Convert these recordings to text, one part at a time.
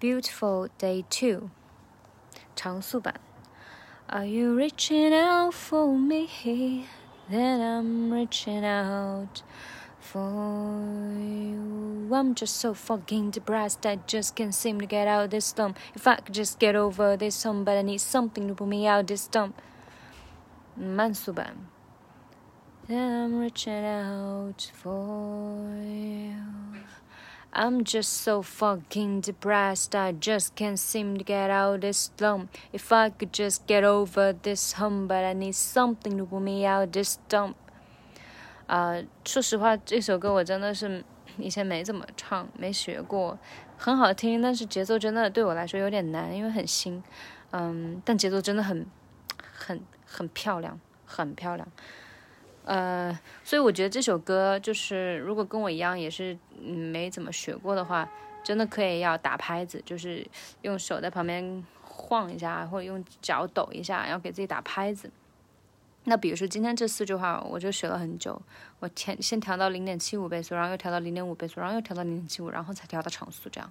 Beautiful Day Two，长速版。Are you reaching out for me? Then I'm reaching out for you. I'm just so fucking depressed. I just can't seem to get out this slump. If I could just get over this hump, but I need something to pull me out this dump. 慢速版。Then I'm reaching out for you. I'm just so fucking depressed. I just can't seem to get out this slump. If I could just get over this hump, but I need something to pull me out this dump. 啊、说实话，这首歌我真的是以前没怎么唱，没学过，很好听，但是节奏真的对我来说有点难，因为很新。嗯，但节奏真的很、很、很漂亮，很漂亮。呃，所以我觉得这首歌就是，如果跟我一样也是没怎么学过的话，真的可以要打拍子，就是用手在旁边晃一下，或者用脚抖一下，要给自己打拍子。那比如说今天这四句话，我就学了很久，我前先调到零点七五倍速，然后又调到零点五倍速，然后又调到零点七五，然后才调到常速这样。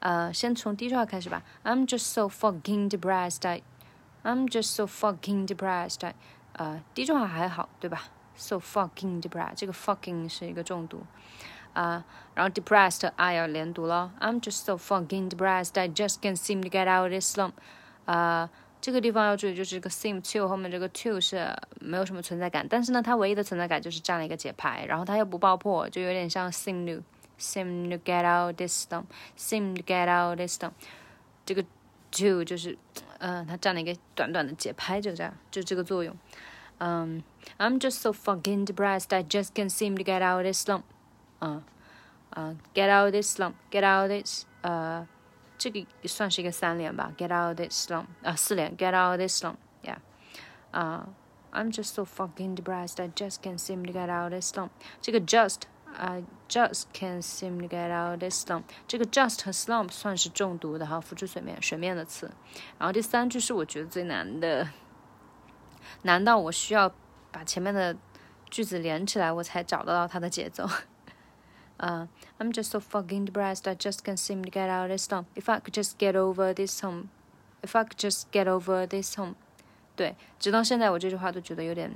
呃，先从第一句话开始吧。I'm just so fucking depressed，I'm just so fucking depressed. 呃，第一句话还好，对吧？so fucking depressed，这个 fucking 是一个重读啊，然后 depressed I 要连读了。I'm just so fucking depressed, I just can't seem to get out of this slump。啊，这个地方要注意，就是这个 seem to 后面这个 to 是没有什么存在感，但是呢，它唯一的存在感就是占了一个节拍，然后它又不爆破，就有点像 seem to seem to get out this slump，seem to get out this slump。这个 to 就是，嗯，它占了一个短短的节拍，就这样，就这个作用。Um, I'm just so fucking depressed. I just can't seem to get out of this slump. Uh, uh, get out of this slump. Get out of this. Uh, 这个算是一个三连吧。Get out of this slump. 啊，四连。Get out of this slump. Yeah. Uh, I'm just so fucking depressed. I just can't seem to get out of this slump. 这个 just I just can't seem to get out of this slump。这个 just 和 slump 算是重读的哈，浮出水面水面的词。然后第三句是我觉得最难的。 难道我需要把前面的句子连起来，我才找得到它的节奏？呃、uh,，I'm just so fucking depressed, I just can't seem to get out of this slump. If I could just get over this hump, if I could just get over this hump，对，直到现在我这句话都觉得有点，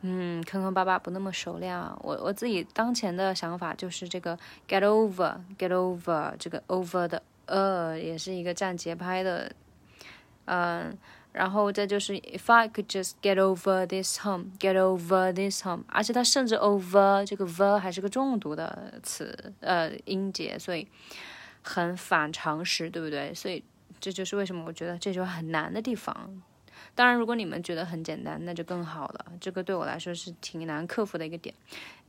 嗯，坑坑巴巴，不那么熟练啊。我我自己当前的想法就是这个 get over，get over，这个 over 的呃，也是一个占节拍的，嗯、然后再就是 If I could just get over this hump, get over this hump，而且它甚至 over 这个 ver 还是个重读的词，呃，音节，所以很反常识，对不对？所以这就是为什么我觉得这句话很难的地方。当然，如果你们觉得很简单，那就更好了。这个对我来说是挺难克服的一个点。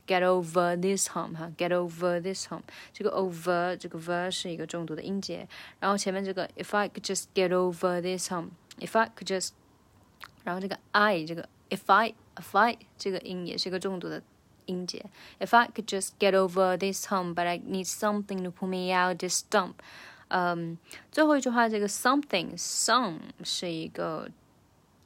Get over this hump，哈，Get over this hump，这个 over 这个 ver 是一个重读的音节，然后前面这个 If I could just get over this hump。If I could just，然后这个 I 这个 if I if I 这个音也是一个重读的音节。If I could just get over this hump, but I need something to pull me out this dump。嗯，最后一句话这个 something some 是一个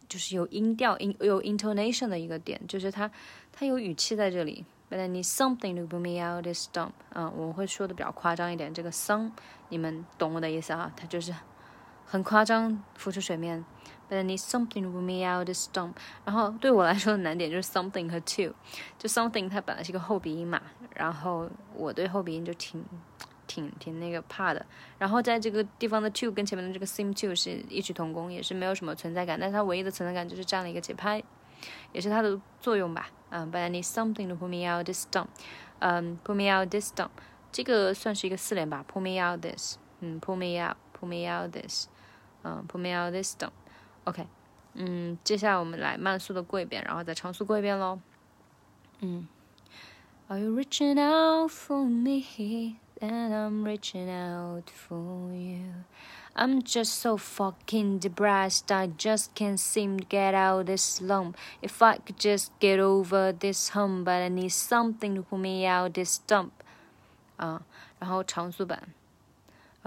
就是有音调音有 intonation 的一个点，就是它它有语气在这里。But I need something to pull me out this dump。嗯，我会说的比较夸张一点，这个 some 你们懂我的意思啊，它就是。 很夸张，浮出水面。But I need something to pull me out this dump。然后对我来说的难点就是 something 和 to。就 something 它本来是一个后鼻音嘛，然后我对后鼻音就挺挺挺那个怕的。然后在这个地方的 to 跟前面的这个 seem to 是异曲同工，也是没有什么存在感。但是它唯一的存在感就是占了一个节拍，也是它的作用吧。嗯，But I need something to pull me out this dump。嗯，pull me out this dump。这个算是一个四连吧，pull me out this。嗯，pull me out，pull me out this。嗯，put me out this dump。OK，嗯，接下来我们来慢速的过一遍，然后再长速过一遍喽。嗯，Are you reaching out for me? And I'm reaching out for you. I'm just so fucking depressed. I just can't seem to get out this slump. If I could just get over this hump, but I need something to pull me out this dump. 啊，然后长速版。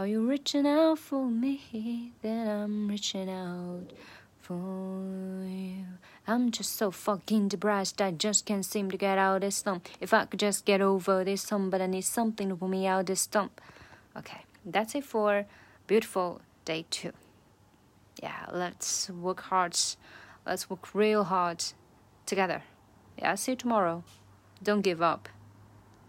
are you reaching out for me? Then I'm reaching out for you. I'm just so fucking depressed. I just can't seem to get out of this slump. If I could just get over this hump, but I need something to pull me out of this slump. Okay. That's it for beautiful day two. Yeah, let's work hard. Let's work real hard together. Yeah, see you tomorrow. Don't give up.